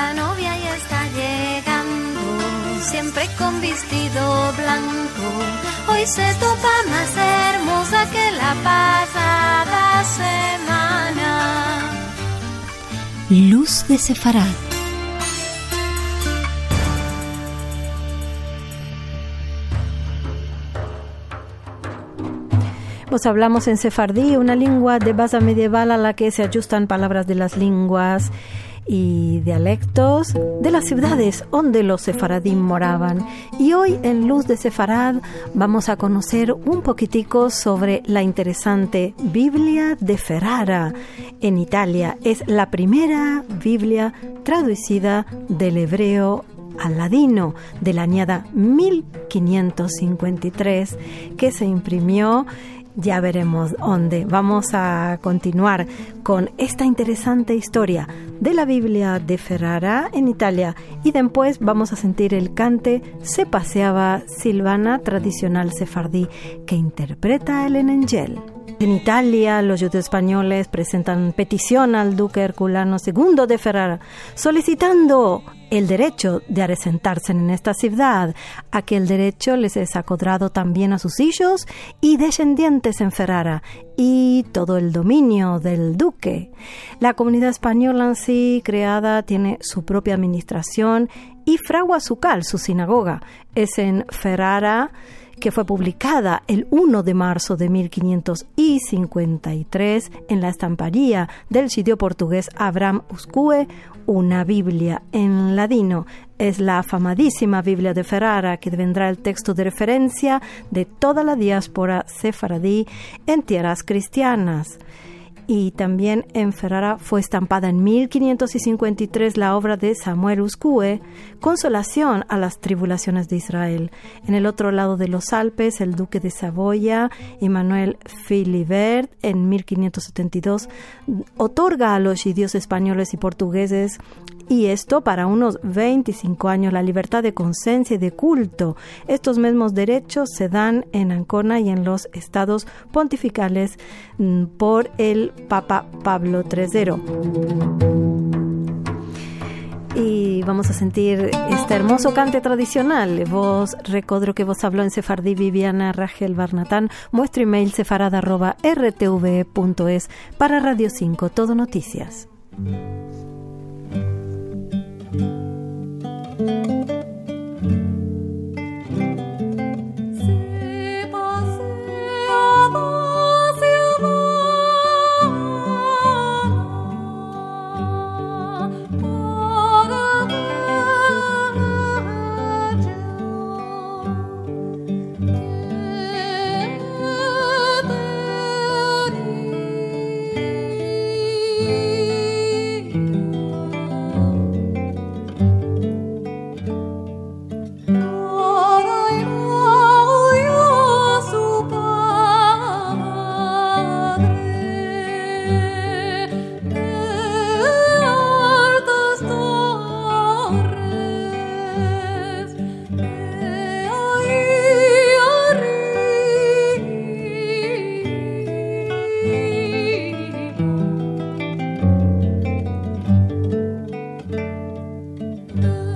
La novia ya está llegando, siempre con vestido blanco. Hoy se topa más hermosa que la pasada semana. Luz de Sefarad. Pues hablamos en sefardí, una lengua de base medieval a la que se ajustan palabras de las lenguas y dialectos de las ciudades donde los sefaradín moraban. Y hoy en Luz de Sefarad vamos a conocer un poquitico sobre la interesante Biblia de Ferrara en Italia. Es la primera Biblia traducida del hebreo al ladino de la añada 1553 que se imprimió ya veremos dónde. Vamos a continuar con esta interesante historia de la Biblia de Ferrara en Italia y después vamos a sentir el cante Se paseaba Silvana tradicional sefardí que interpreta el Enengel. En Italia, los judíos españoles presentan petición al duque Herculano II de Ferrara, solicitando el derecho de asentarse en esta ciudad, a que el derecho les es acordado también a sus hijos y descendientes en Ferrara, y todo el dominio del duque. La comunidad española en sí creada tiene su propia administración y fragua su cal, su sinagoga, es en Ferrara, que fue publicada el 1 de marzo de 1553 en la estamparía del sitio portugués Abraham Uscue, una Biblia en ladino. Es la afamadísima Biblia de Ferrara que vendrá el texto de referencia de toda la diáspora sefaradí en tierras cristianas y también en Ferrara fue estampada en 1553 la obra de Samuel Uscue, Consolación a las tribulaciones de Israel. En el otro lado de los Alpes, el duque de Saboya, Emmanuel Philibert, en 1572, otorga a los judíos españoles y portugueses y esto para unos 25 años la libertad de conciencia y de culto. Estos mismos derechos se dan en Ancona y en los estados pontificales mm, por el Papa Pablo III y vamos a sentir este hermoso cante tradicional. Vos recodro que vos habló en Sefardí Viviana Rachel Barnatán. Muestro email sefarad.rtv.es para Radio 5, Todo Noticias. love.